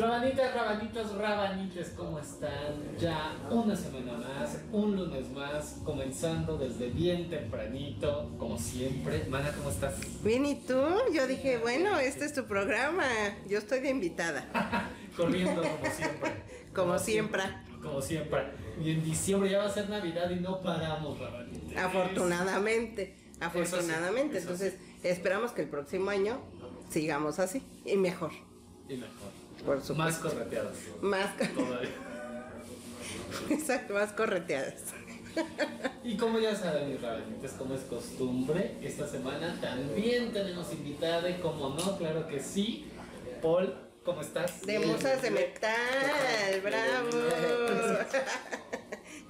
Rabanitas, rabanitos, rabanites, ¿cómo están? Ya una semana más, un lunes más, comenzando desde bien tempranito, como siempre. Mana, ¿cómo estás? Bien, ¿y tú? Yo dije, bueno, este es tu programa, yo estoy de invitada. Corriendo como siempre. Como siempre. Como siempre. Y en diciembre ya va a ser Navidad y no paramos, rabanites. Afortunadamente, afortunadamente. Eso sí, eso Entonces, esperamos que el próximo año sigamos así y mejor. Y mejor. Por supuesto. Más correteadas. Más, Todavía. exacto, más correteadas. Y como ya saben, mis como es costumbre, esta semana también tenemos invitada y como no, claro que sí. Paul, ¿cómo estás? De musas de metal, bravo.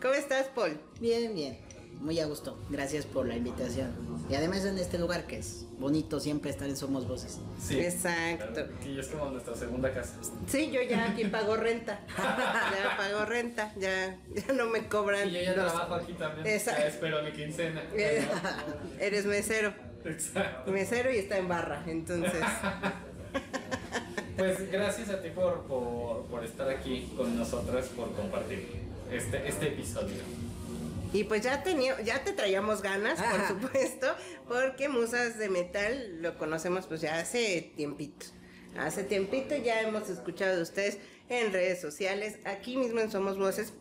¿Cómo estás, Paul? Bien, bien. Muy a gusto. Gracias por la invitación. Y además en este lugar que es bonito siempre estar en Somos Voces. Sí. Exacto. claro, Aquí es como nuestra segunda casa. Sí, yo ya aquí pago renta. Ya pago renta, ya, ya no me cobran. Y yo ya trabajo aquí también. Exacto. Ya espero mi quincena. Eres mesero. Exacto. Mesero y está en barra, entonces. Pues gracias a ti por, por, por estar aquí con nosotras, por compartir este, este episodio. Y pues ya tenía, ya te traíamos ganas, por supuesto, porque Musas de Metal lo conocemos pues ya hace tiempito. Hace tiempito ya hemos escuchado de ustedes en redes sociales, aquí mismo en Somos Voces,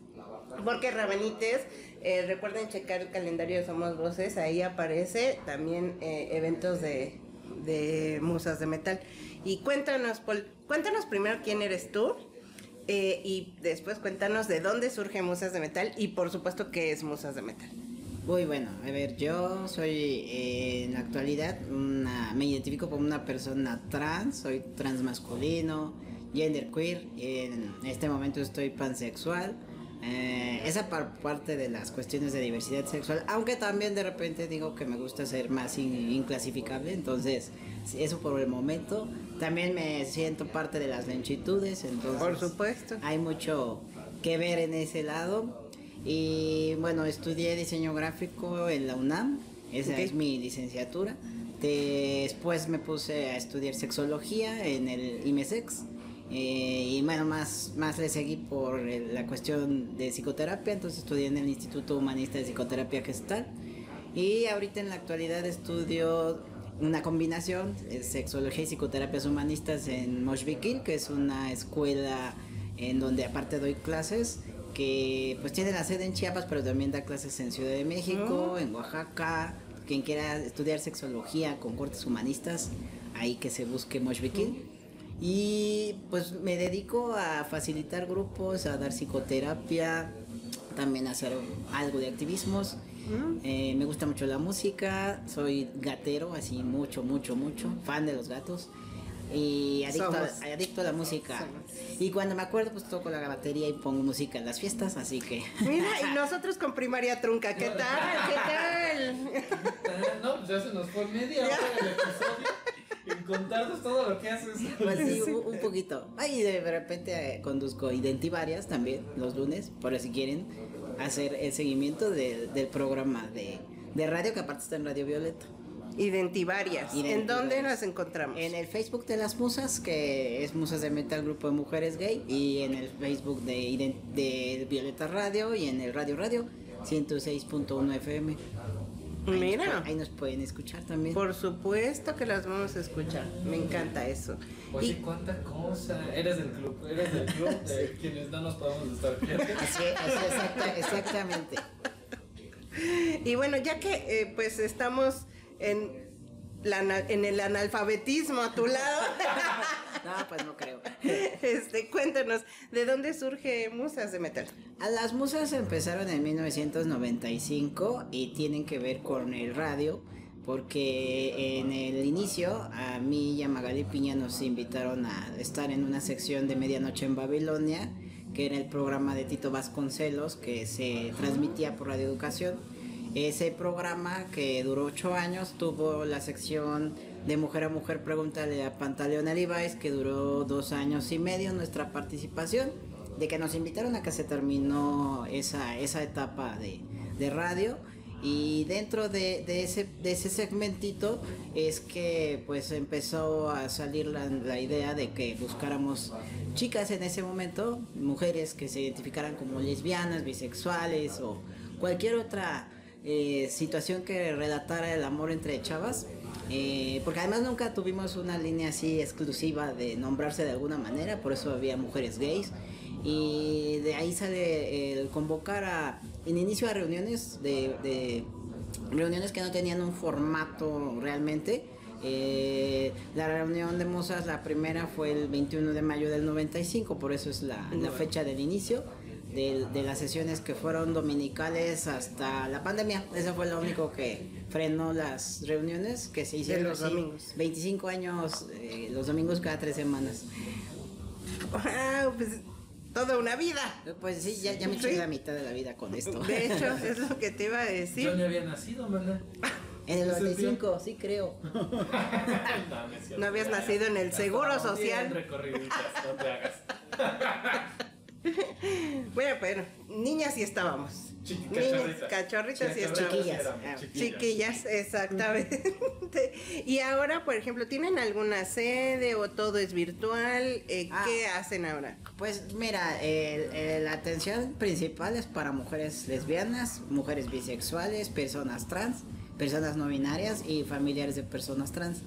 porque Rabanites, eh, recuerden checar el calendario de Somos Voces, ahí aparece también eh, eventos de, de Musas de Metal. Y cuéntanos, Paul, cuéntanos primero quién eres tú. Eh, y después cuéntanos de dónde surge Musas de Metal y por supuesto qué es Musas de Metal. Muy bueno. A ver, yo soy eh, en la actualidad una, me identifico como una persona trans, soy transmasculino, genderqueer. En este momento estoy pansexual. Eh, esa par- parte de las cuestiones de diversidad sexual, aunque también de repente digo que me gusta ser más in- inclasificable, entonces eso por el momento. También me siento parte de las longitudes, entonces Por supuesto. hay mucho que ver en ese lado. Y bueno, estudié diseño gráfico en la UNAM, esa Ok. es mi licenciatura. Después me puse a estudiar sexología en el IMESEX. eh, y bueno, más, más le seguí por la cuestión de psicoterapia, entonces estudié en el Instituto Humanista de Psicoterapia Gestal. Y ahorita en la actualidad estudio una combinación, eh, sexología y psicoterapias humanistas en Moshvikil, que es una escuela en donde aparte doy clases, que pues tiene la sede en Chiapas, pero también da clases en Ciudad de México, en Oaxaca. Quien quiera estudiar sexología con cortes humanistas, ahí que se busque Moshvikil. Y pues me dedico a facilitar grupos, a dar psicoterapia, también a hacer algo de activismos. Eh, me gusta mucho la música, soy gatero, así mucho, mucho, mucho, fan de los gatos. Y adicto, a, adicto a la música. Y cuando me acuerdo, pues toco la batería y pongo música en las fiestas, así que... Mira, y nosotros con primaria trunca, ¿qué tal? ¿Qué tal? No, pues ya se nos fue media hora del episodio en contarnos todo lo que haces. Pues sí, un, poquito. Ay, de repente eh, conduzco identivarias también los lunes, por si quieren hacer el seguimiento de- del programa de, de radio que aparte está en Radio Violeta. Identivarias. ¿En dónde nos encontramos? En el Facebook de las Musas, que es Musas de Metal Grupo de Mujeres Gay, y en el Facebook de, de Violeta Radio y en el Radio Radio 106.1 FM. Ahí Mira. nos- ahí nos pueden escuchar también. Por supuesto que las vamos a escuchar. Me encanta eso. Oye, Y, cuánta cosa. Eres del club, eres del club de quienes no nos podemos estar viendo. Así, así exacta- exactamente. y bueno, ya que eh, pues estamos en, la, en el analfabetismo a tu lado, No, pues no creo. este, cuéntanos, ¿de dónde surge Musas de Metal? A las musas empezaron en 1995 y tienen que ver con el radio, porque en el inicio a mí y a Magali Piña nos invitaron a estar en una sección de Medianoche en Babilonia, que era el programa de Tito Vasconcelos que se transmitía por Radio Educación. Ese programa que duró ocho años tuvo la sección de Mujer a Mujer Pregúntale a Pantaleón Alibáez que duró dos años y medio nuestra participación de que nos invitaron a que se terminó esa, esa etapa de, de radio. Y dentro de, de ese, de ese segmentito es que pues empezó a salir la, la idea de que buscáramos chicas en ese momento, mujeres que se identificaran como lesbianas, bisexuales o cualquier otra eh, situación que relatara el amor entre chavas. Eh, porque además nunca tuvimos una línea así exclusiva de nombrarse de alguna manera, por eso había mujeres gays. Y de ahí sale el convocar a, en inicio a reuniones de, de reuniones que no tenían un formato realmente. Eh, la reunión de Mozas, la primera fue el 21 de mayo del 95, por eso es la, la fecha del inicio de, de, las sesiones que fueron dominicales hasta la pandemia. Eso fue lo único que frenó las reuniones que se hicieron los domingos. 25 años, eh, los domingos cada tres semanas. Wow, pues toda una vida. Pues sí, ya, ya me eché la mitad de la vida con esto. De hecho, es lo que te iba a decir. Yo ni había nacido, ¿verdad? En el 95, sí creo. no, no. No habías nacido en el Seguro bien Social. recorriditas, no te hagas. Bueno, pero niñas sí estábamos. Chiqui- Niñas, cachorritas. cachorritas sí estábamos. Chiquillas. Ah, Chiquillas, exactamente. Y ahora, por ejemplo, ¿tienen alguna sede o todo es virtual? Eh, Ah. ¿Qué hacen ahora? Pues mira, el- el- la atención principal es para mujeres lesbianas, mujeres bisexuales, personas trans, personas no binarias y familiares de personas trans.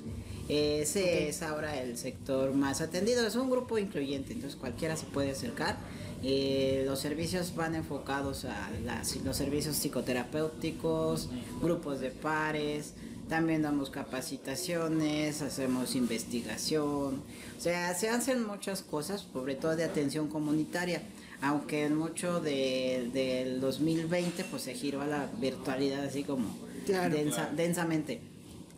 Ese es ahora el sector más atendido, es un grupo incluyente, entonces cualquiera se puede acercar. Eh, los servicios van enfocados a las- los servicios psicoterapéuticos, grupos de pares, también damos capacitaciones, hacemos investigación, o sea, se hacen muchas cosas, sobre todo de atención comunitaria, aunque en mucho de- del 2020 pues se giró a la virtualidad así como Claro. densa- Claro. densamente.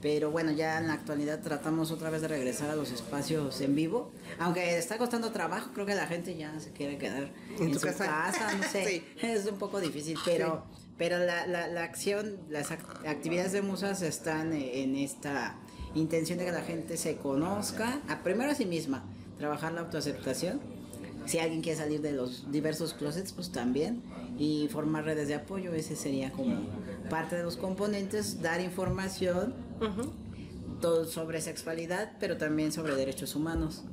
Pero bueno, ya en la actualidad tratamos otra vez de regresar a los espacios en vivo. Aunque está costando trabajo, creo que la gente ya se quiere quedar ¿En en, su casa? casa, no sé. Sí. Es un poco difícil, pero, pero la, la, la acción, las ac- actividades de musas están en esta intención de que la gente se conozca, a, primero a sí misma, trabajar la autoaceptación. Si alguien quiere salir de los diversos closets, pues también. Y formar redes de apoyo, ese sería como parte de los componentes, dar información todo sobre sexualidad, pero también sobre derechos humanos.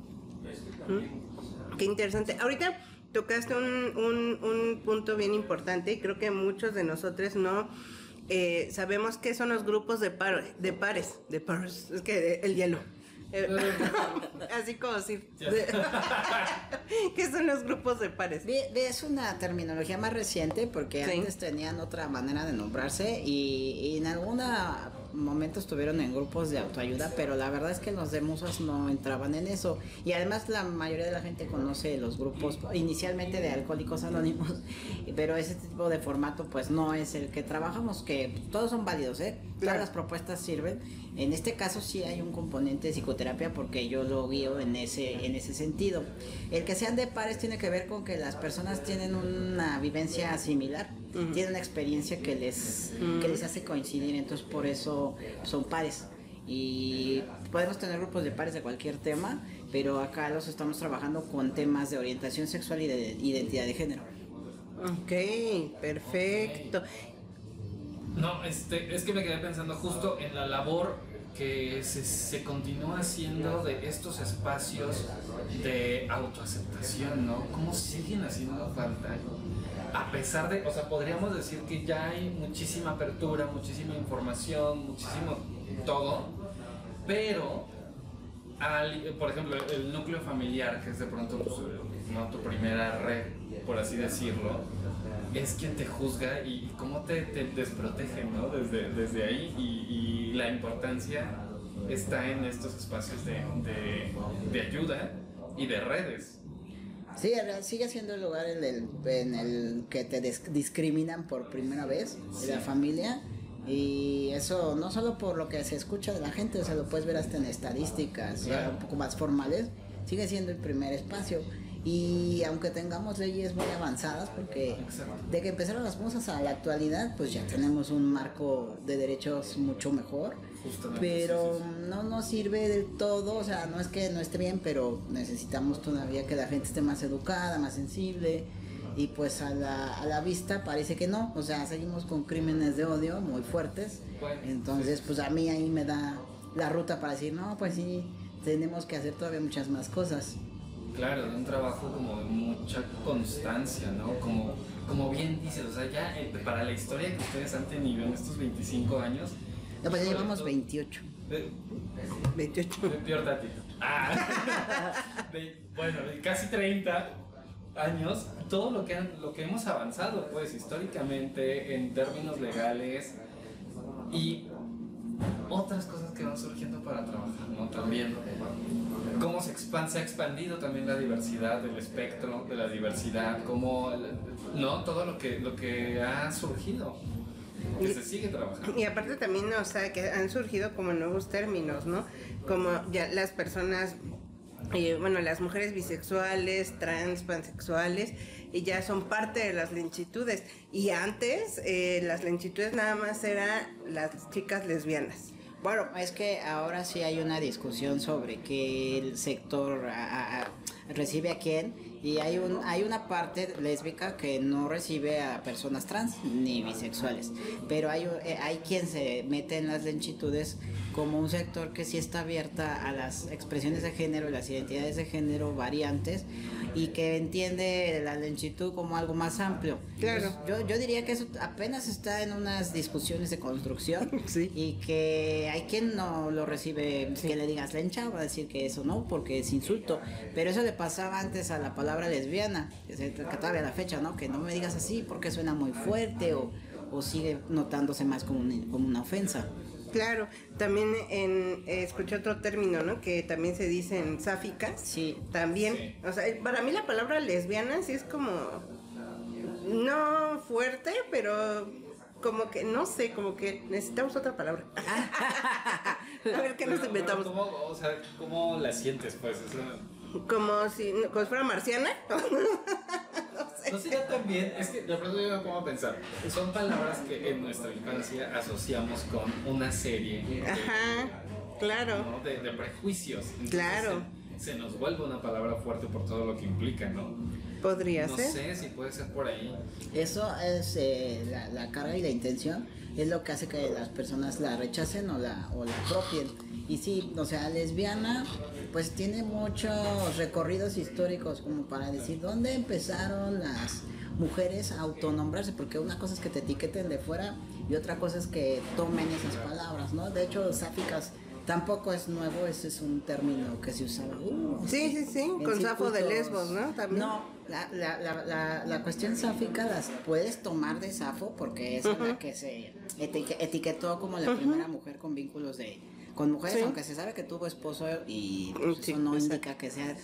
Qué interesante. Ahorita tocaste un, un, un punto bien importante y creo que muchos de nosotros no eh, sabemos qué son los grupos de, par- de pares. De pares. Es que de- el hielo. Eh, así como decir. de- ¿Qué son los grupos de pares? Es una terminología más reciente porque Sí. antes tenían otra manera de nombrarse y, y en algún momento estuvieron en grupos de autoayuda, pero la verdad es que los de musas no entraban en eso. Y además la mayoría de la gente conoce los grupos inicialmente de alcohólicos anónimos, pero ese tipo de formato pues no es el que trabajamos, que todos son válidos, ¿eh? Todas las propuestas sirven. En este caso sí hay un componente de psicoterapia porque yo lo guío en ese, en ese sentido. El que sean de pares tiene que ver con que las personas tienen una vivencia similar, tienen una experiencia que les, que les hace coincidir, entonces por eso son pares. Y podemos tener grupos de pares de cualquier tema, pero acá los estamos trabajando con temas de orientación sexual y de identidad de género. Ok, perfecto. No, este, es que me quedé pensando justo en la labor que se, se continúa haciendo de estos espacios de autoaceptación, ¿no? ¿Cómo siguen haciendo falta? A pesar de, o sea, podríamos decir que ya hay muchísima apertura, muchísima información, muchísimo todo, pero, por ejemplo, el núcleo familiar, que es de pronto pues, tu primera red, por así decirlo, es quien te juzga y, cómo te, te desprotege, ¿no? Desde, ahí y, la importancia está en estos espacios de ayuda y de redes. Sí, sigue siendo el lugar en el, en el que te discriminan por primera vez, de la familia. Y eso no solo por lo que se escucha de la gente, o sea, lo puedes ver hasta en estadísticas Claro. un poco más formales, sigue siendo el primer espacio. Y aunque tengamos leyes muy avanzadas, porque de que empezaron las cosas a la actualidad, pues ya tenemos un marco de derechos mucho mejor. Justamente, Pero sí, sí, no nos sirve del todo, o sea, no es que no esté bien, pero necesitamos todavía que la gente esté más educada, más sensible. Y pues a la, a la vista parece que no, o sea, seguimos con crímenes de odio muy fuertes. Entonces, pues a mí ahí me da la ruta para decir, no, pues sí, tenemos que hacer todavía muchas más cosas. Claro, de un trabajo como de mucha constancia, ¿no? Como, como bien dices, o sea, ya eh, para la historia que ustedes han tenido en estos 25 años. No, pues ya llevamos 28. 28. Peor Tati. Ah, de- bueno, de casi 30 años, todo lo que, han- lo que hemos avanzado, pues, históricamente, en términos legales y otras cosas que van surgiendo para trabajar, ¿no? También, cómo se, expan- se ha expandido también la diversidad del espectro, de la diversidad, cómo, ¿no? Todo lo que, lo que ha surgido, que Y- se sigue trabajando. Y aparte también, o sea, que han surgido como nuevos términos, ¿no? Como ya las personas, eh, bueno, las mujeres bisexuales, trans, pansexuales, y ya son parte de las lentitudes. Y antes, eh, las lentitudes nada más eran las chicas lesbianas. Bueno, es que ahora sí hay una discusión sobre qué el sector a- a- recibe a quién y hay un hay una parte lésbica que no recibe a personas trans ni bisexuales, pero hay eh, hay quien se mete en las lentitudes como un sector que sí está abierta a las expresiones de género y las identidades de género variantes y que entiende la lentitud como algo más amplio. Claro. Yo, yo diría que eso apenas está en unas discusiones de construcción Sí. y que hay quien no lo recibe, que le digas lencha, va a decir que eso no, porque es insulto. Pero eso le pasaba antes a la palabra lesbiana, que, todavía a la fecha, ¿no? Que no me digas así porque suena muy fuerte o, o sigue notándose más como, un- como una ofensa. Claro, también en, eh, escuché otro término, ¿no? Que también se dicen sáficas. Sí. También, Sí. o sea, para mí la palabra lesbiana sí es como, no fuerte, pero como que, no sé, como que necesitamos otra palabra. A ver qué nos Pero- inventamos. pero ¿Cómo, o sea, ¿cómo la sientes, pues? Eso- Como si, como si fuera marciana. No sería tan bien, es que de pronto yo me pongo a pensar, son palabras que en nuestra infancia asociamos con una serie de, Ajá, claro. ¿no? de, de prejuicios. Entonces, Claro. Se, se nos vuelve una palabra fuerte por todo lo que implica, ¿no? Podría No ser. sé si puede ser por ahí. Eso es eh, la, la carga y la intención, es lo que hace que las personas la rechacen o la, o la apropien. Y sí, o sea, lesbiana, pues tiene muchos recorridos históricos como para decir dónde empezaron las mujeres a autonombrarse, porque una cosa es que te etiqueten de fuera y otra cosa es que tomen esas palabras, ¿no? De hecho, sáficas tampoco es nuevo, ese es un término que se usaba. uh, Sí, sí, sí, con Safo de Lesbos, ¿no? También. No, la, la, la, la, la cuestión sáfica las puedes tomar de Safo porque es la que se eti- etiquetó como la primera mujer con vínculos de con mujeres, Sí. aunque se sabe que tuvo esposo y pues, Sí, eso no exacto. indica que sea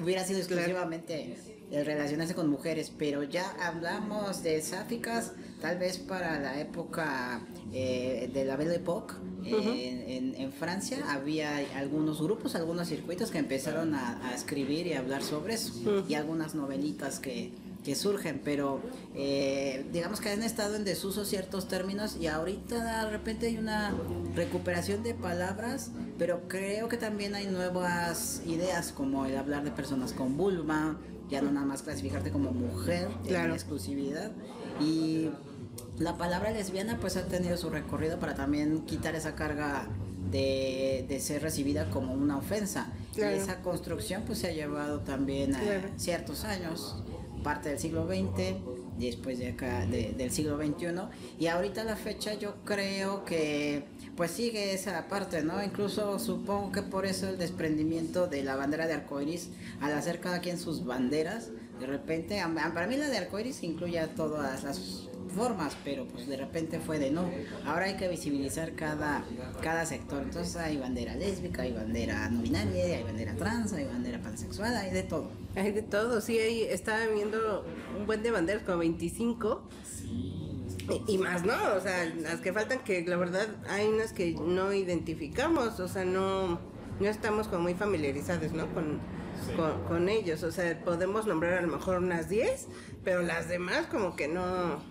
hubiera sido Claro. exclusivamente el relacionarse con mujeres, pero ya hablamos de sáficas tal vez para la época eh, de la Belle Époque. eh, en, en Francia había algunos grupos, algunos circuitos que empezaron a, a escribir y a hablar sobre eso y algunas novelitas que, que surgen, pero eh, digamos que han estado en desuso ciertos términos y ahorita de repente hay una recuperación de palabras, pero creo que también hay nuevas ideas como el hablar de personas con vulva, ya no nada más clasificarte como mujer Claro. en exclusividad y la palabra lesbiana pues ha tenido su recorrido para también quitar esa carga de, de ser recibida como una ofensa. Claro. Y esa construcción pues se ha llevado también a Claro. ciertos años, parte del siglo XX, después de acá de- del siglo XXI. Y ahorita a la fecha yo creo que pues sigue esa parte, ¿no? Incluso supongo que por eso el desprendimiento de la bandera de arcoiris al hacer cada quien sus banderas, de repente, para mí la de arcoiris incluye a todas las formas, pero pues de repente fue de no. Ahora hay que visibilizar cada, cada sector. Entonces hay bandera lésbica, hay bandera no binaria, hay bandera trans, hay bandera pansexual, hay de todo. Hay de todo, sí, ahí estaba viendo un buen de banderas, como 25. Sí. Y, y más, ¿no? O sea, las que faltan que la verdad hay unas que no identificamos, o sea, no, no estamos como muy familiarizados, ¿no? Con, Sí. con, con ellos, o sea, podemos nombrar a lo mejor unas 10, pero las demás como que no...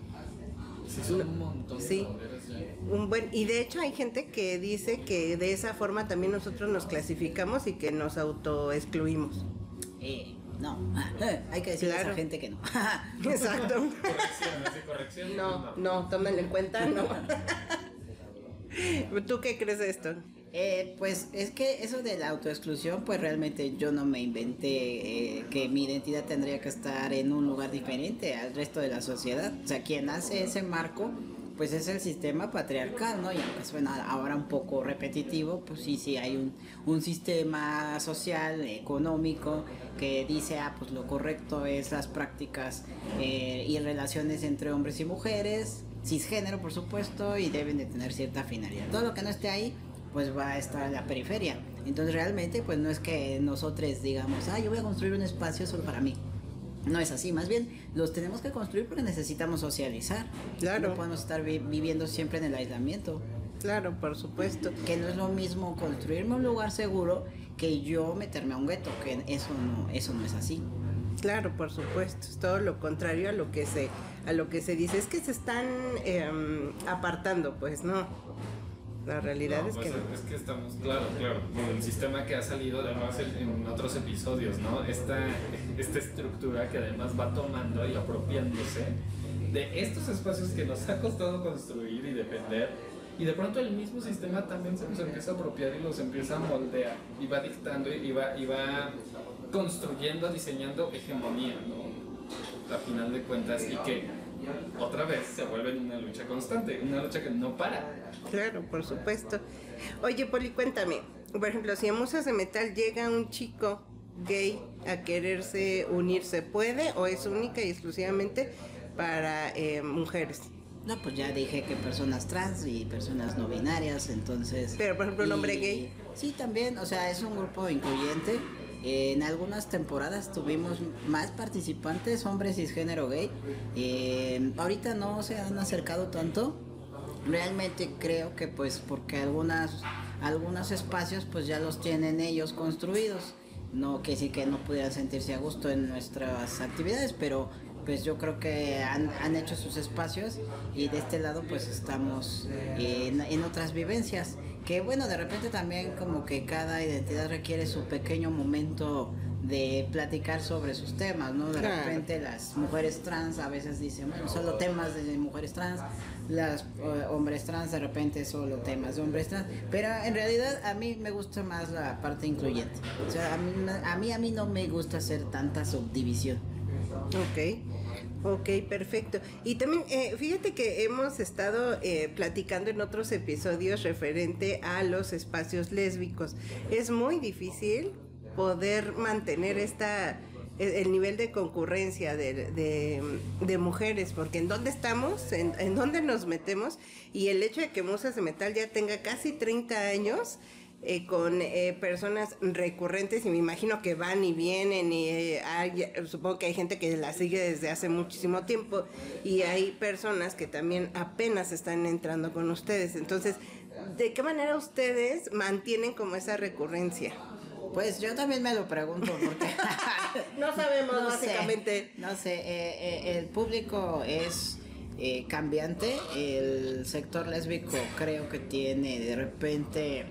Sí, son un montón de Sí. banderas ya. Un buen, y de hecho hay gente que dice que de esa forma también nosotros nos clasificamos y que nos autoexcluimos. Eh, no, hay que decirle a Claro. esa gente que no. Exacto. Corrección, así, corrección. No, no, tómenlo en cuenta, no. ¿Tú qué crees de esto? Eh, pues es que eso de la autoexclusión, pues realmente yo no me inventé eh, que mi identidad tendría que estar en un lugar diferente al resto de la sociedad. O sea, quien hace ese marco, pues es el sistema patriarcal, ¿no? Y aunque suena ahora un poco repetitivo, pues sí, sí hay un, un sistema social, económico, que dice, ah, pues lo correcto es las prácticas eh, y relaciones entre hombres y mujeres, cisgénero, por supuesto, y deben de tener cierta finalidad. Todo lo que no esté ahí, pues va a estar en la periferia. Entonces realmente pues no es que nosotros digamos, ah, yo voy a construir un espacio solo para mí. No es así, más bien los tenemos que construir porque necesitamos socializar. Claro. No podemos estar vi- viviendo siempre en el aislamiento. Claro, por supuesto. Que no es lo mismo construirme un lugar seguro que yo meterme a un gueto, que eso no, eso no es así. Claro, por supuesto, es todo lo contrario a lo que se a lo que se dice, es que se están em, apartando, pues no. La realidad No, es pues que es que estamos, claro, claro, el sistema que ha salido además en, otros episodios, ¿no? Esta, esta estructura que además va tomando y apropiándose de estos espacios que nos ha costado construir y defender. Y de pronto el mismo sistema también se los empieza a apropiar y los empieza a moldear y va dictando y va, y va construyendo, diseñando hegemonía, ¿no? A final de cuentas y que otra vez se vuelve en una lucha constante, una lucha que no para. Claro, por supuesto. Oye, Poli, cuéntame. Por ejemplo, si en Musas de Metal llega un chico gay a quererse unir, ¿se puede o es única y exclusivamente para eh, mujeres? No, pues ya dije que personas trans y personas no binarias, entonces... Pero, por ejemplo, un hombre gay. Sí, también, o sea, es un grupo incluyente. En algunas temporadas tuvimos más participantes, hombres cisgénero gay. Eh, ahorita no se han acercado tanto. Realmente creo que pues porque algunas, algunos espacios pues ya los tienen ellos construidos. No que sí que no pudieran sentirse a gusto en nuestras actividades, pero pues yo creo que han, han hecho sus espacios y de este lado pues estamos en, en otras vivencias. Que bueno, de repente también como que cada identidad requiere su pequeño momento de platicar sobre sus temas, ¿no? De Claro. repente las mujeres trans a veces dicen, bueno, solo temas de mujeres trans, las eh, hombres trans de repente solo temas de hombres trans, pero en realidad a mí me gusta más la parte incluyente. O sea, a mí, a mí, a mí no me gusta hacer tanta subdivisión. Ok, ok, perfecto. Y también, eh, fíjate que hemos estado eh, platicando en otros episodios referente a los espacios lésbicos. Es muy difícil poder mantener esta e- el nivel de concurrencia de, de- mujeres, porque en dónde estamos, en, en dónde nos metemos, y el hecho de que Musas de Metal ya tenga casi 30 años, eh, con eh, personas recurrentes y me imagino que van y vienen y eh, hay- supongo que hay gente que la sigue desde hace muchísimo tiempo y hay personas que también apenas están entrando con ustedes. Entonces, ¿de qué manera ustedes mantienen como esa recurrencia? Pues yo también me lo pregunto porque No sabemos No sé, básicamente. no sé, eh, eh, el público es eh, cambiante, el sector lésbico creo que tiene de repente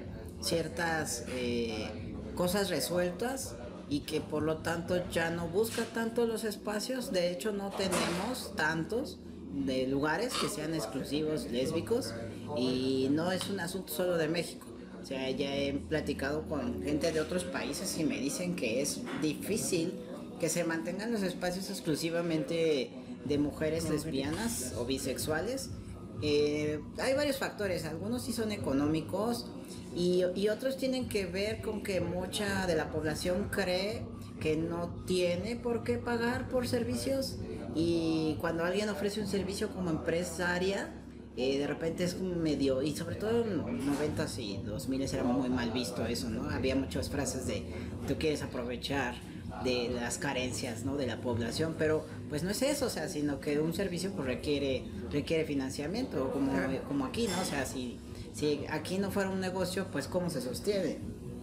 ciertas eh, cosas resueltas y que por lo tanto ya no busca tanto los espacios, de hecho no tenemos tantos de lugares que sean exclusivos lésbicos y no es un asunto solo de México. O sea, ya he platicado con gente de otros países y me dicen que es difícil que se mantengan los espacios exclusivamente de mujeres lesbianas o bisexuales. Eh, hay varios factores, algunos sí son económicos y, y otros tienen que ver con que mucha de la población cree que no tiene por qué pagar por servicios y cuando alguien ofrece un servicio como empresaria, eh, de repente es medio, y sobre todo en los 90s y 2000 era muy mal visto eso, ¿no? Había muchas frases de tú quieres aprovechar de las carencias, ¿no? De la población, pero pues no es eso, o sea, sino que un servicio pues requiere, requiere financiamiento, como, como aquí, ¿no? O sea, si, si aquí no fuera un negocio, pues ¿cómo se sostiene?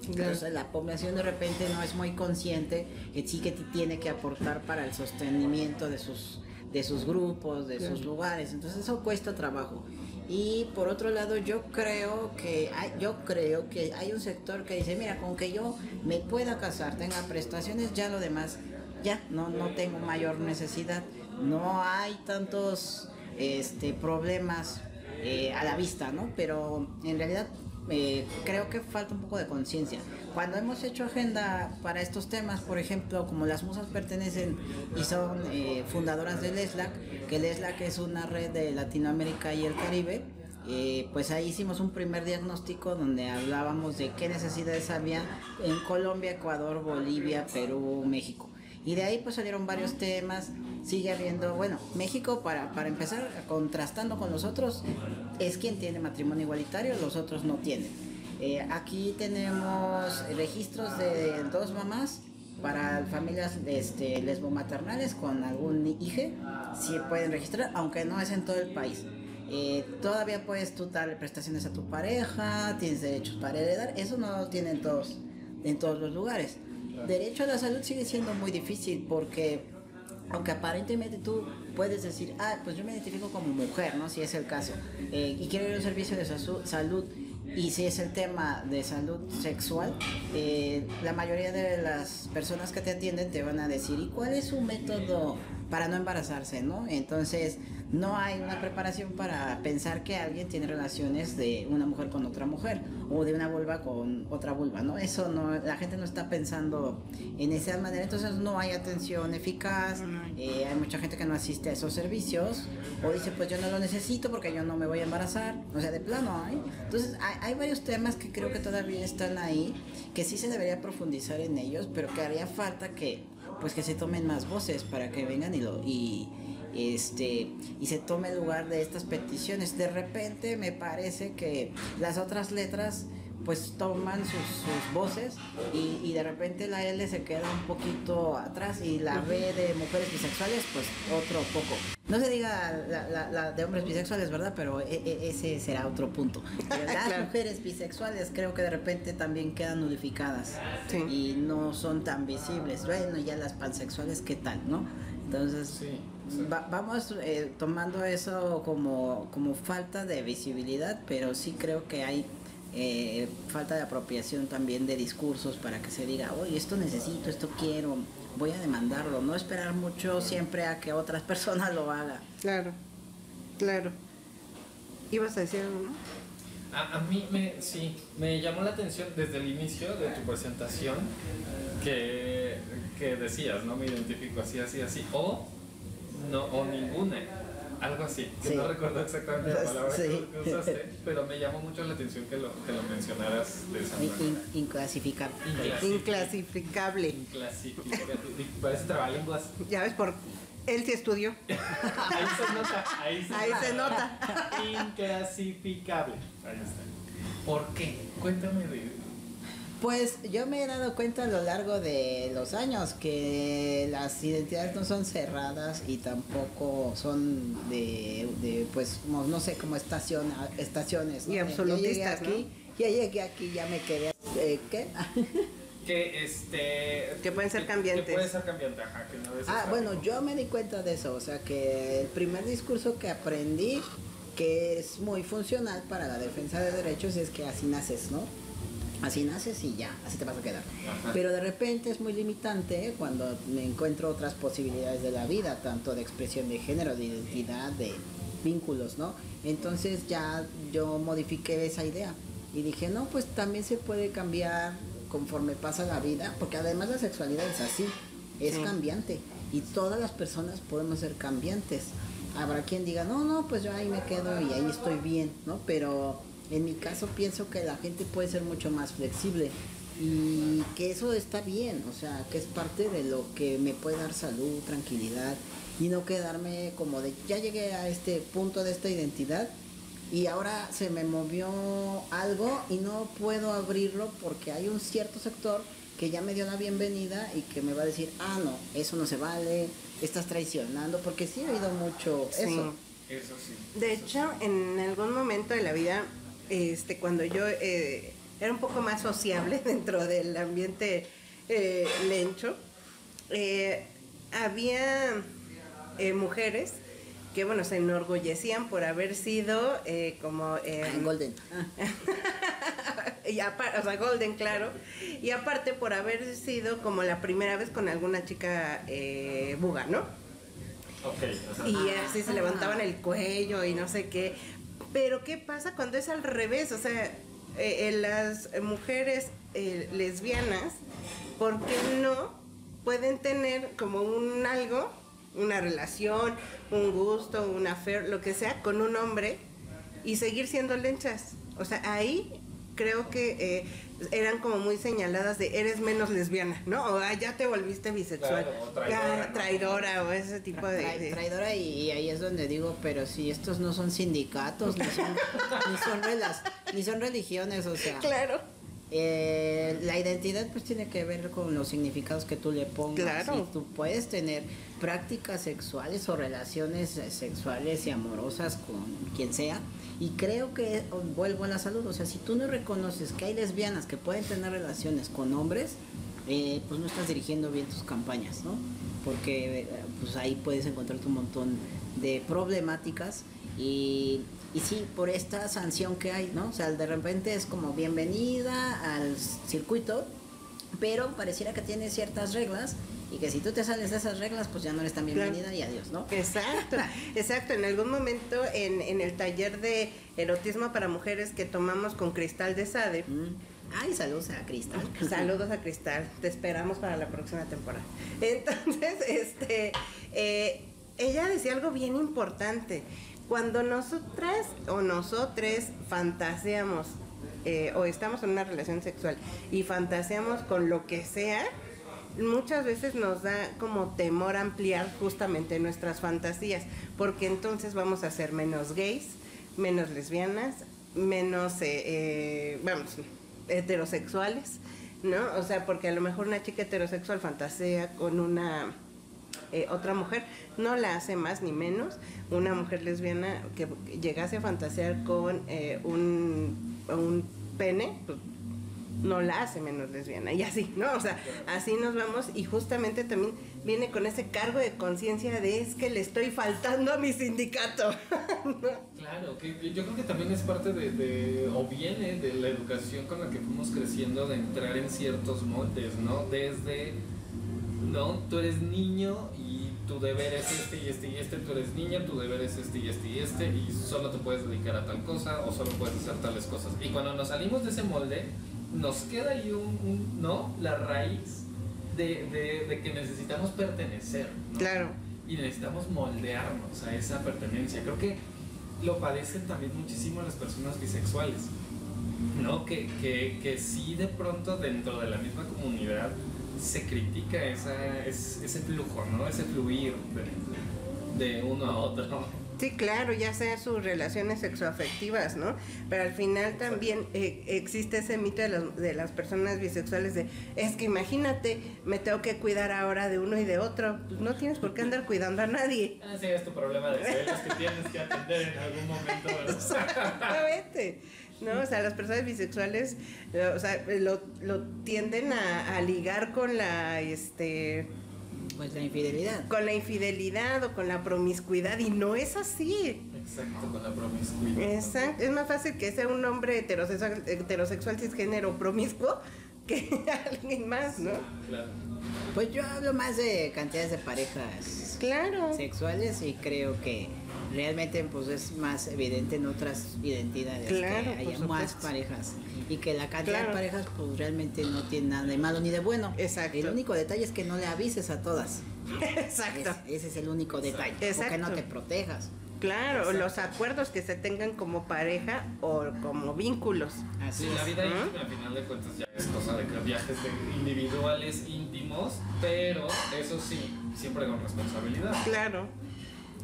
Entonces la población de repente no es muy consciente que sí que tiene que aportar para el sostenimiento de sus de sus grupos, de sus lugares. Entonces eso cuesta trabajo. Y por otro lado, yo creo que hay, yo creo que hay un sector que dice, mira, con que yo me pueda casar, tenga prestaciones, ya lo demás, ya no no tengo mayor necesidad. No hay tantos este problemas eh, a la vista, ¿no? Pero en realidad eh, creo que falta un poco de conciencia. Cuando hemos hecho agenda para estos temas, por ejemplo, como las musas pertenecen y son eh, fundadoras del ESLAC, que el ESLAC es una red de Latinoamérica y el Caribe, eh, pues ahí hicimos un primer diagnóstico donde hablábamos de qué necesidades había en Colombia, Ecuador, Bolivia, Perú, México. Y de ahí pues salieron varios temas, sigue habiendo, bueno, México para, para empezar, contrastando con los otros, es quien tiene matrimonio igualitario, los otros no tienen. Eh, aquí tenemos registros de dos mamás para familias este, lesbomaternales con algún hijo, sí pueden registrar, aunque no es en todo el país. Eh, todavía puedes tú darle prestaciones a tu pareja, tienes derechos para heredar, eso no lo tienen todos, en todos los lugares. Derecho a la salud sigue siendo muy difícil porque, aunque aparentemente tú puedes decir, ah, pues yo me identifico como mujer, ¿no? Si es el caso, eh, y quiero ir a un servicio de salud, y si es el tema de salud sexual, eh, la mayoría de las personas que te atienden te van a decir, ¿y cuál es su método para no embarazarse, no? Entonces, no hay una preparación para pensar que alguien tiene relaciones de una mujer con otra mujer o de una vulva con otra vulva, ¿no? Eso no, la gente no está pensando en esa manera, entonces no hay atención eficaz, eh, hay mucha gente que no asiste a esos servicios o dice pues yo no lo necesito porque yo no me voy a embarazar, o sea, de plano hay. Entonces hay, hay varios temas que creo que todavía están ahí, que sí se debería profundizar en ellos, pero que haría falta que pues que se tomen más voces para que vengan y lo y este y se tome el lugar de estas peticiones. De repente me parece que las otras letras pues toman sus, sus voces y, y, de repente la L se queda un poquito atrás y la B de mujeres bisexuales pues otro poco. No se diga la, la, la de hombres bisexuales, ¿verdad? Pero e, e, ese será otro punto. Las claro. mujeres bisexuales creo que de repente también quedan nulificadas sí. y no son tan visibles. Bueno, ya las pansexuales, ¿qué tal, no? Entonces... Sí. Va, vamos eh, tomando eso como, como falta de visibilidad, pero sí creo que hay eh, falta de apropiación también de discursos para que se diga, oye, esto necesito, esto quiero, voy a demandarlo, no esperar mucho siempre a que otras personas lo hagan. Claro, claro. ¿Ibas a decir algo? A, a, mí me, sí, me llamó la atención desde el inicio de tu presentación que, que decías, ¿no? Me identifico así, así, así, o, no, o ninguna algo así, que sí. no recuerdo exactamente la palabra sí. que usaste, pero me llamó mucho la atención que lo, que lo mencionaras de esa manera. In, inclasificable. Inclasificable. Inclasificable. Parece trabalenguas. Ya ves, por él sí estudió. ahí se nota, ahí se, ahí se nota. Inclasificable. Ahí está. ¿Por qué? Cuéntame de, pues yo me he dado cuenta a lo largo de los años que las identidades no son cerradas y tampoco son de, de pues no sé como estación, estaciones. ¿no? Y absolutistas, ya llegué aquí, ¿no? ya llegué aquí, ya me quedé. Eh, ¿Qué? que este que pueden ser cambiantes que puede ser cambiante ajá, que no ah bueno yo me di cuenta de eso o sea que el primer discurso que aprendí que es muy funcional para la defensa de derechos es que así naces no así naces y ya, así te vas a quedar. Ajá. Pero de repente es muy limitante cuando me encuentro otras posibilidades de la vida, tanto de expresión de género, de identidad, de vínculos, ¿no? Entonces ya yo modifiqué esa idea y dije, no, pues también se puede cambiar conforme pasa la vida, porque además la sexualidad es así, es sí. cambiante y todas las personas podemos ser cambiantes. Habrá quien diga, no, no, pues yo ahí me quedo y ahí estoy bien, ¿no? Pero en mi caso pienso que la gente puede ser mucho más flexible y que eso está bien, o sea, que es parte de lo que me puede dar salud, tranquilidad y no quedarme como de ya llegué a este punto de esta identidad y ahora se me movió algo y no puedo abrirlo porque hay un cierto sector que ya me dio la bienvenida y que me va a decir, ah, no, eso no se vale, estás traicionando, porque sí he oído mucho sí. eso. Eso sí. De hecho, en algún momento de la vida este, cuando yo eh, era un poco más sociable dentro del ambiente eh, lencho, eh, había eh, mujeres que, bueno, se enorgullecían por haber sido como... Golden. y aparte, o sea, Golden, claro. Y aparte por haber sido como la primera vez con alguna chica buga, ¿no? Okay, o sea, y así se levantaban el cuello y no sé qué. Pero ¿qué pasa cuando es al revés? O sea, eh, eh, las mujeres eh, lesbianas, ¿por qué no pueden tener como un algo, una relación, un gusto, una affair, lo que sea, con un hombre y seguir siendo lenchas? O sea, ahí creo que eh, eran como muy señaladas de eres menos lesbiana, ¿no? O "Ah, ya te volviste bisexual, Claro, o traidora, Ah, ¿no? traidora o ese tipo de... Trai- de- traidora y, y ahí es donde digo, pero si estos no son sindicatos, ni son, ni son, relas- ni son religiones, o sea, Claro, eh, la identidad pues tiene que ver con los significados que tú le pongas. Claro. Y tú puedes tener prácticas sexuales o relaciones sexuales y amorosas con quien sea. Y creo que vuelvo a la salud. O sea, si tú no reconoces que hay lesbianas que pueden tener relaciones con hombres, eh, pues no estás dirigiendo bien tus campañas, ¿no? Porque eh, pues ahí puedes encontrarte un montón de problemáticas y, y sí, por esta sanción que hay, ¿no? O sea, de repente es como bienvenida al circuito, pero pareciera que tiene ciertas reglas y que si tú te sales de esas reglas, pues ya no eres tan bienvenida y adiós, ¿no? exacto, exacto. En algún momento en, en el taller de erotismo para mujeres que tomamos con Cristal de Sade, Mm. Ay, saludos a Cristal. Saludos a Cristal, te esperamos para la próxima temporada. Entonces, este, eh, ella decía algo bien importante. Cuando nosotras o nosotres fantaseamos eh, o estamos en una relación sexual y fantaseamos con lo que sea, muchas veces nos da como temor ampliar justamente nuestras fantasías, porque entonces vamos a ser menos gays, menos lesbianas, menos, eh, eh, vamos, heterosexuales, ¿no? O sea, porque a lo mejor una chica heterosexual fantasea con una eh, otra mujer, no la hace más ni menos. Una mujer lesbiana que llegase a fantasear con eh, un, un pene, pues, no la hace menos lesbiana. Y así, ¿no? O sea, así nos vamos y justamente también viene con ese cargo de conciencia de es que le estoy faltando a mi sindicato. Claro, que yo creo que también es parte de, de- o viene de la educación con la que fuimos creciendo de entrar en ciertos moldes, ¿no? Desde, ¿no? Tú eres niño y tu deber es este y este y este, tú eres niña, tu deber es este y este y este, y solo te puedes dedicar a tal cosa o solo puedes hacer tales cosas. Y cuando nos salimos de ese molde, nos queda ahí un, un- ¿no? La raíz de, de- de que necesitamos pertenecer, ¿no? Claro. y necesitamos moldearnos a esa pertenencia. Creo que lo padecen también muchísimo las personas bisexuales, ¿no? Que, que, que sí de pronto dentro de la misma comunidad se critica esa, es- ese flujo, ¿no? Ese fluir de, de uno a otro. Sí, claro, ya sea sus relaciones sexoafectivas, ¿no? Pero al final también eh, existe ese mito de, las- de las personas bisexuales de, es que imagínate, me tengo que cuidar ahora de uno y de otro. Pues no tienes por qué andar cuidando a nadie. Ah, sí, es tu problema de celos que tienes que atender en algún momento, ¿verdad? Exactamente. ¿No? O sea, las personas bisexuales, eh, o sea, lo, lo tienden a, a ligar con la, este, Pues la infidelidad. con la infidelidad o con la promiscuidad y no es así. Exacto, con la promiscuidad. Exacto. Es más fácil que sea un hombre heterosexual, heterosexual cisgénero promiscuo que alguien más, ¿no? Claro. Pues yo hablo más de cantidades de parejas Claro. sexuales y creo que realmente pues es más evidente en otras identidades Claro, que haya más parejas y que la cantidad Claro. de parejas pues realmente no tiene nada de malo ni de bueno. Exacto. El único detalle es que no le avises a todas. Exacto. Es- ese es el único detalle. O que Exacto. no te protejas. Claro, los acuerdos que se tengan como pareja o como vínculos. Así Sí, la vida íntima al final de cuentas ya es cosa de que viajes de individuales íntimos, pero eso sí, siempre con responsabilidad. Claro,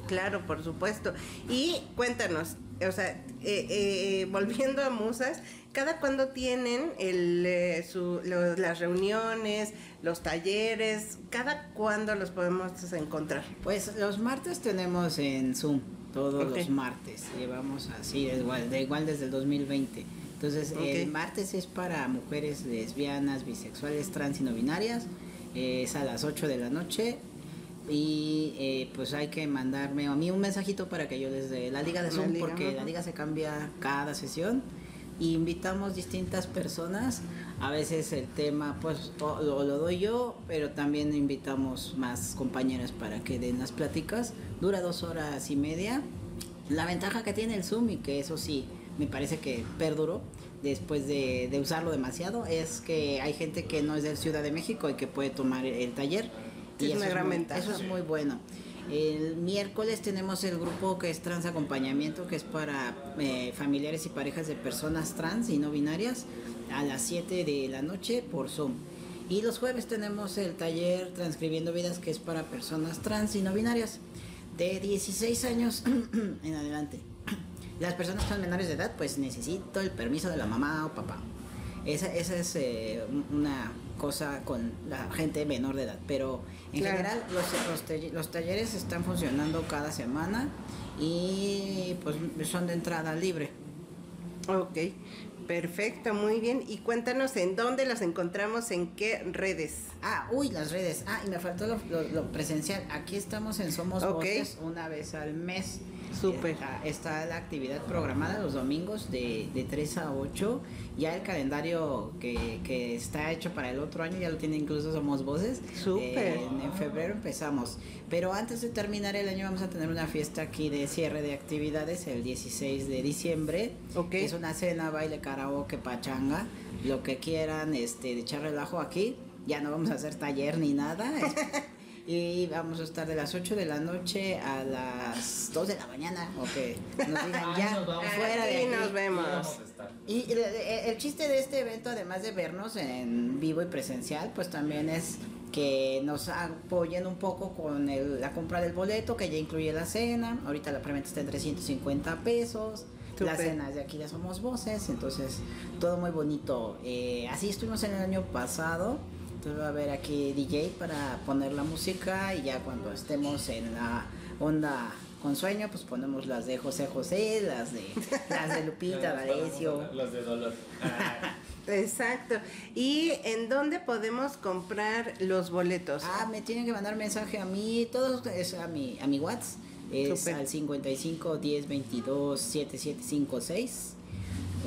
claro, por supuesto. Y cuéntanos, o sea, eh, eh, volviendo a Musas, ¿cada cuándo tienen el, eh, su- las reuniones, los talleres? ¿Cada cuándo los podemos encontrar? Pues los martes tenemos en Zoom, todos los martes. Llevamos así, de igual, de igual desde el 2020. Entonces, el martes es para mujeres lesbianas, bisexuales, trans y no binarias. es a las 8 de la noche. Y eh, pues hay que mandarme a mí un mensajito para que yo les dé la liga de Zoom, liga, porque la liga se cambia cada sesión. Y invitamos distintas personas. A veces el tema, pues o- lo, lo doy yo, pero también invitamos más compañeras para que den las pláticas. Dura dos horas y media. La ventaja que tiene el Zoom y que eso sí me parece que perduró después de, de usarlo demasiado es que hay gente que no es de Ciudad de México y que puede tomar el taller. Sí, y es una eso, gran muy, ventaja. eso es muy bueno. El miércoles tenemos el grupo que es trans acompañamiento, que es para eh, familiares y parejas de personas trans y no binarias, a las 7 de la noche por Zoom. Y los jueves tenemos el taller Transcribiendo Vidas, que es para personas trans y no binarias, de 16 años en adelante. Las personas que son menores de edad, pues necesito el permiso de la mamá o papá. Esa, esa es eh, una cosa con la gente menor de edad. Pero en Claro. general los, los, talle- los talleres están funcionando cada semana y pues son de entrada libre. Ok, perfecto, muy bien. Y cuéntanos en dónde los encontramos, en qué redes. Ah, uy, las redes. Ah, y me faltó lo, lo- lo presencial. Aquí estamos en Somos Ok. Voces una vez al mes. Súper. Está, está la actividad programada los domingos de, de 3 a 8. Ya el calendario que, que está hecho para el otro año ya lo tiene incluso Somos Voces. Súper. En, en febrero empezamos. Pero antes de terminar el año vamos a tener una fiesta aquí de cierre de actividades el 16 de diciembre. Ok. Es una cena, baile, karaoke, pachanga, lo que quieran, este, de echar relajo aquí. Ya no vamos a hacer taller ni nada. es- y vamos a estar de las 8 de la noche a las 2 de la mañana. O que nos digan Ay, ya, nos vamos. fuera de Aquí nos vemos. Sí, vamos a estar. Y el, el chiste de este evento, además de vernos en vivo y presencial, pues también es que nos apoyen un poco con el- la compra del boleto, que ya incluye la cena. Ahorita la preventa está en 350 pesos. La Súper. cena es de aquí de Somos Voces, entonces todo muy bonito. Eh, así estuvimos en el año pasado. Entonces va a haber aquí DJ para poner la música y ya cuando estemos en la onda con sueño, pues ponemos las de José José, las de las de Lupita, D'Alessio. Los de dolor. Exacto. ¿Y en dónde podemos comprar los boletos? Ah, me tienen que mandar mensaje a mí, todo es a mi, a mi WhatsApp. Es Súper. al 55 10 22 7756.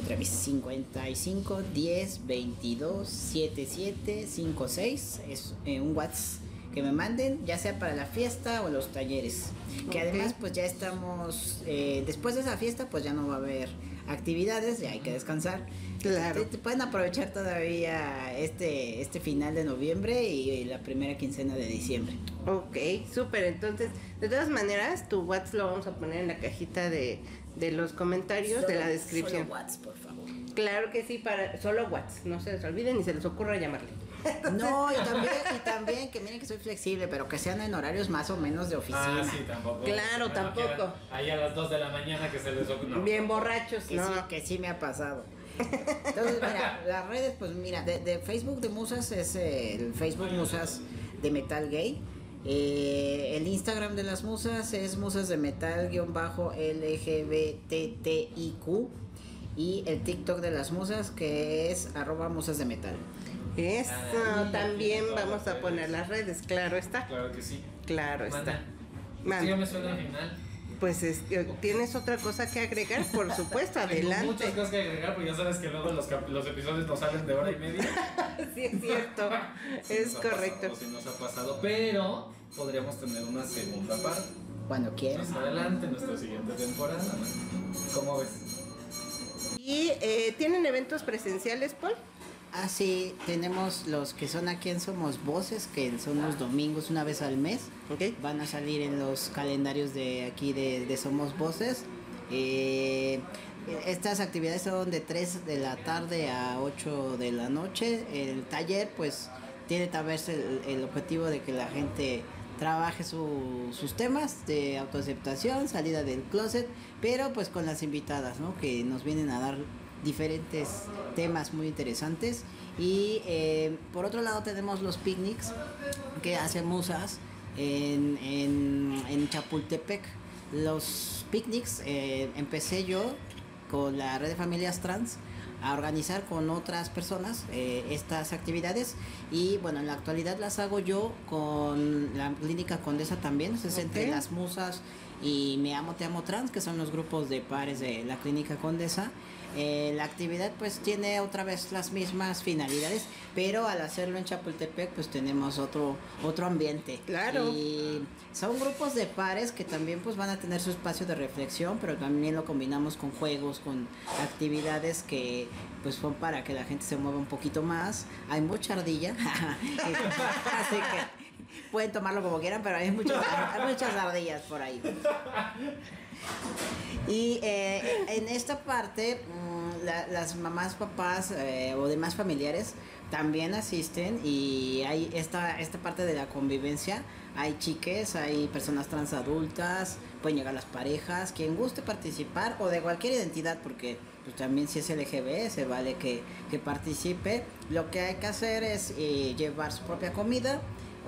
Otra vez 55 10 22 7756. Es eh, un WhatsApp que me manden, ya sea para la fiesta o los talleres. Que Ok. además, pues ya estamos. eh, después de esa fiesta, pues ya no va a haber actividades, ya hay que descansar. Claro. Te, te pueden aprovechar todavía este, este final de noviembre y la primera quincena de diciembre. Ok, súper. Entonces, de todas maneras, tu WhatsApp lo vamos a poner en la cajita de, de los comentarios de la descripción. solo WhatsApp, por favor. Claro que sí, para solo WhatsApp. No se les olviden ni se les ocurra llamarle. No, y también, y también que miren que soy flexible, pero que sean en horarios más o menos de oficina. Ah, sí, tampoco. Claro, Bueno, tampoco. Ahí a las 2 de la mañana que se les no. Bien borrachos, Que, ¿no? sí, que sí me ha pasado. Entonces, mira, las redes, pues mira, de, de Facebook de Musas es el Facebook Musas de Metal Gay. Eh, el Instagram de las musas es musas de metal LGBTTIQ. Y el TikTok de las musas que es arroba musas de metal. Eso, Ah, también vamos a poner las redes, claro está. Claro que sí. Claro está. Manda. Sí, ya me suena al final. Pues es, ¿tienes otra cosa que agregar? Por supuesto, Tengo muchas adelante. cosas que agregar, porque ya sabes que luego los, los episodios nos salen de hora y media. Sí, es cierto. Sí Es correcto. pasado, sí nos ha pasado, pero podríamos tener una segunda parte. Cuando quieras. Más adelante, en nuestra siguiente temporada. ¿Cómo ves? ¿Y eh, tienen eventos presenciales, Paul? Ah, sí, tenemos los que son aquí en Somos Voces, que son los domingos una vez al mes. Ok. Van a salir en los calendarios de aquí de, de Somos Voces. Eh, estas actividades son de 3 de la tarde a 8 de la noche. El taller pues tiene tal vez el, el objetivo de que la gente trabaje su- sus temas de autoaceptación, salida del closet, pero pues con las invitadas, ¿no? Que nos vienen a dar diferentes temas muy interesantes. Y eh, por otro lado tenemos los picnics que hace Musas en, en, en Chapultepec. Los picnics eh, empecé yo con la red de familias trans a organizar con otras personas eh, estas actividades y bueno en la actualidad las hago yo con la clínica Condesa también es entre Ok. las musas y Me Amo Te Amo Trans que son los grupos de pares de la clínica Condesa Eh, la actividad pues tiene otra vez las mismas finalidades pero al hacerlo en Chapultepec pues tenemos otro otro ambiente Claro. y son grupos de pares que también pues van a tener su espacio de reflexión, pero también lo combinamos con juegos, con actividades que pues son para que la gente se mueva un poquito más. Hay mucha ardilla, así que pueden tomarlo como quieran, pero hay muchas, hay muchas ardillas por ahí. Y eh, en esta parte, mm, la- las mamás, papás eh, o demás familiares también asisten y hay esta, esta parte de la convivencia. Hay chiques, hay personas trans adultas, pueden llegar las parejas, quien guste participar o de cualquier identidad, porque pues, también si es LGB se vale que, que participe. Lo que hay que hacer es eh, llevar su propia comida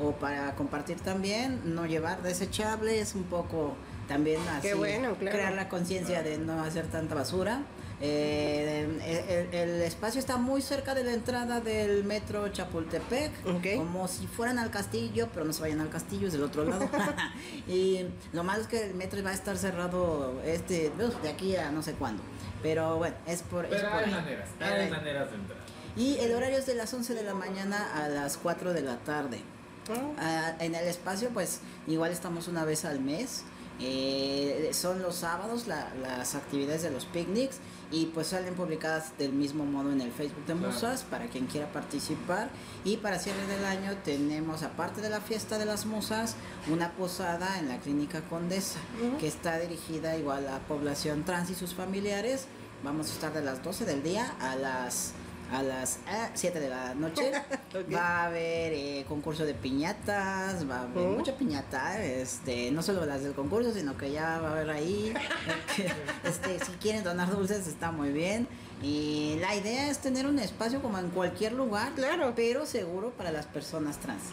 o para compartir también, no llevar desechables, un poco también así Qué bueno, claro. crear la conciencia de no hacer tanta basura. Eh, el, el espacio está muy cerca de la entrada del metro Chapultepec, Ok. como si fueran al castillo, pero no se vayan al castillo, es del otro lado. y lo malo es que el metro va a estar cerrado este de aquí a no sé cuándo. Pero bueno, es por, es Pero por hay ahí. maneras, Hay- hay maneras de entrar. Y el horario es de las 11 de la mañana a las 4 de la tarde. Oh, Ah, en el espacio, pues igual estamos una vez al mes. Eh, son los sábados la- las actividades de los picnics y pues salen publicadas del mismo modo en el Facebook de Claro. Musas para quien quiera participar. Y para cierre del año tenemos, aparte de la fiesta de las musas, una posada en la Clínica Condesa que está dirigida igual a población trans y sus familiares. Vamos a estar de las 12 del día a las a las ah, 7 de la noche Ok. va a haber eh, concurso de piñatas, va a haber Oh. mucha piñata, este, no solo las del concurso, sino que ya va a haber ahí, este, si quieren donar dulces está muy bien. Y la idea es tener un espacio como en cualquier lugar, Claro. pero seguro para las personas trans.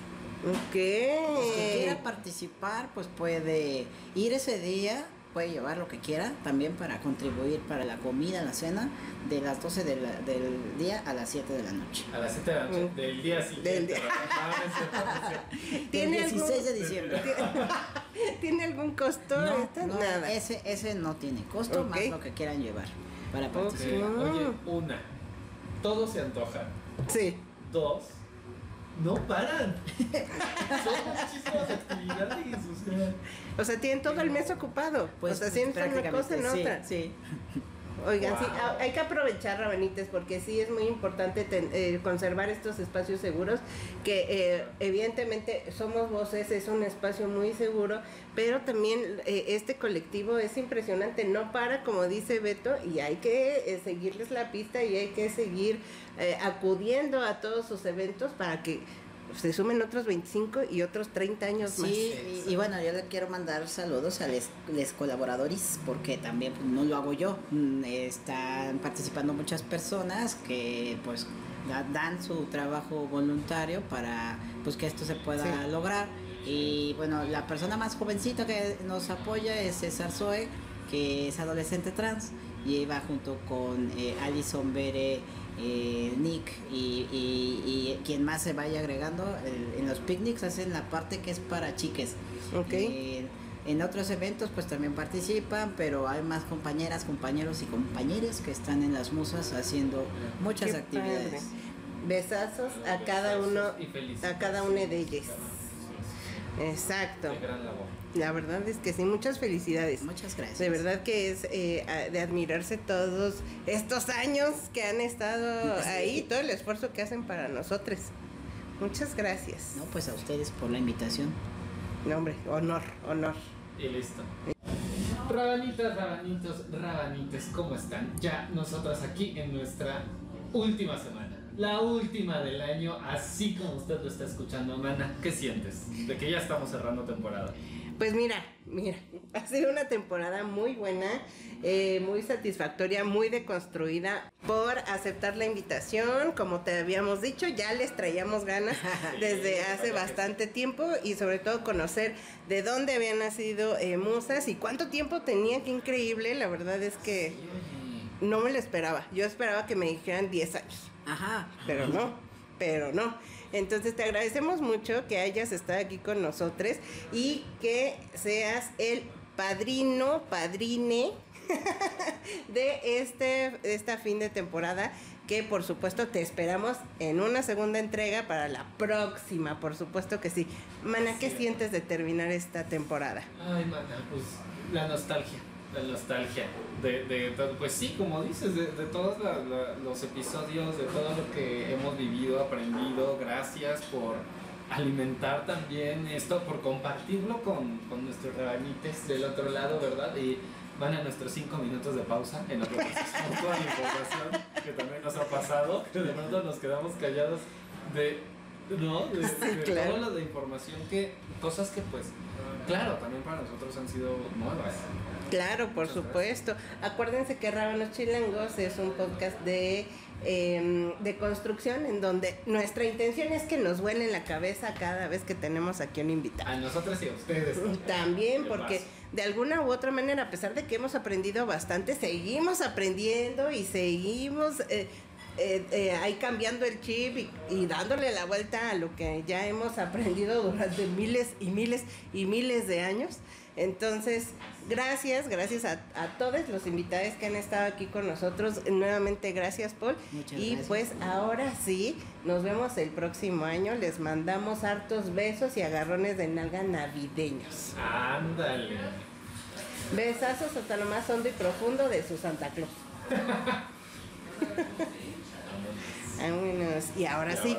ok. Si quiera participar, pues puede ir ese día, puede llevar lo que quiera, también para contribuir para la comida, la cena, de las 12 de la- del día a las 7 de la noche. A las 7 de la noche Mm. del día siguiente. Del día. ¿Tiene el algún- 16 de diciembre. ¿Tiene algún costo? No, esta? no, Nada. Ese, ese no tiene costo, más lo que quieran llevar para participar. Oye, una, todo se antoja. Sí. Dos, no paran. Son muchísimas actividades. O sea, O sea, tienen todo el mes ocupado. Pues, o sea, haciendo una cosa en sí, otra. sí. Oigan, sí, Wow. hay que aprovechar, Rabanites, porque sí es muy importante ten- eh, conservar estos espacios seguros, que eh, evidentemente somos voces, es un espacio muy seguro, pero también eh, este colectivo es impresionante, no para, como dice Beto, y hay que eh, seguirles la pista y hay que seguir eh, acudiendo a todos sus eventos para que se sumen otros 25 y otros 30 años más. Sí, y, y bueno, yo le quiero mandar saludos a los colaboradores, porque también pues, no lo hago yo. Mm, Están participando muchas personas que pues da- dan su trabajo voluntario para pues que esto se pueda Sí. lograr. Y bueno, la persona más jovencita que nos apoya es César Zoe, que es adolescente trans, y va junto con eh, Alison Bere, eh, Nick y, y- y quien más se vaya agregando. el- en los picnics hacen la parte que es para chiques. Ok. Eh, en otros eventos pues también participan, pero hay más compañeras, compañeros y compañeras que están en las musas haciendo muchas Qué actividades. padre. Besazos a cada uno, a cada una de ellas. Exacto. Qué gran labor. La verdad es que sí, muchas felicidades. Muchas gracias. De verdad que es eh, de admirarse todos estos años que han estado Pues sí. ahí, todo el esfuerzo que hacen para nosotros. Muchas gracias. No, pues a ustedes por la invitación. No, hombre, honor, honor. Y listo. Rabanitas, rabanitos, rabanites, ¿cómo están? Ya nosotros aquí en nuestra última semana. La última del año, así como usted lo está escuchando, Mana. ¿Qué sientes? De que ya estamos cerrando temporada. Pues mira, mira, ha sido una temporada muy buena, eh, muy satisfactoria, muy deconstruida por aceptar la invitación. Como te habíamos dicho, ya les traíamos ganas desde hace bastante tiempo y sobre todo conocer de dónde habían nacido eh, musas y cuánto tiempo tenían, qué increíble. La verdad es que no me lo esperaba. Yo esperaba que me dijeran 10 años Ajá. pero no, pero no. Entonces te agradecemos mucho que hayas estado aquí con nosotros y que seas el padrino, padrine de este esta fin de temporada que por supuesto te esperamos en una segunda entrega para la próxima, por supuesto que sí. Mana, ¿qué Sí. sientes de terminar esta temporada? Ay, Mana, pues la nostalgia. La nostalgia. De, de, pues sí, como dices, de, de todos los episodios, de todo lo que hemos vivido, aprendido. Gracias por alimentar también esto, por compartirlo con, con nuestros rabanites del otro lado, ¿verdad? Y van a nuestros cinco minutos de pausa en lo que toda la información que también nos ha pasado, que de pronto nos quedamos callados de, ¿no? De, todo lo de información que, cosas que pues, claro, también para nosotros han sido nuevas. Claro, por supuesto. Acuérdense que Rábanos Chilangos es un podcast de Em, de construcción en donde nuestra intención es que nos vuelen la cabeza cada vez que tenemos aquí un invitado. A nosotros y a ustedes. También, porque de alguna u otra manera, a pesar de que hemos aprendido bastante, seguimos aprendiendo y seguimos eh, eh, eh, ahí cambiando el chip y, y, dándole la vuelta a lo que ya hemos aprendido durante miles y miles y miles de años. Entonces, gracias, gracias a, todos los invitados que han estado aquí con nosotros. Nuevamente, gracias, Paul. y pues ahora sí, nos vemos el próximo año. Les mandamos hartos besos y agarrones de nalga navideños. Ándale. Besazos hasta lo más hondo y profundo de su Santa Claus. Vámonos. Y ahora sí.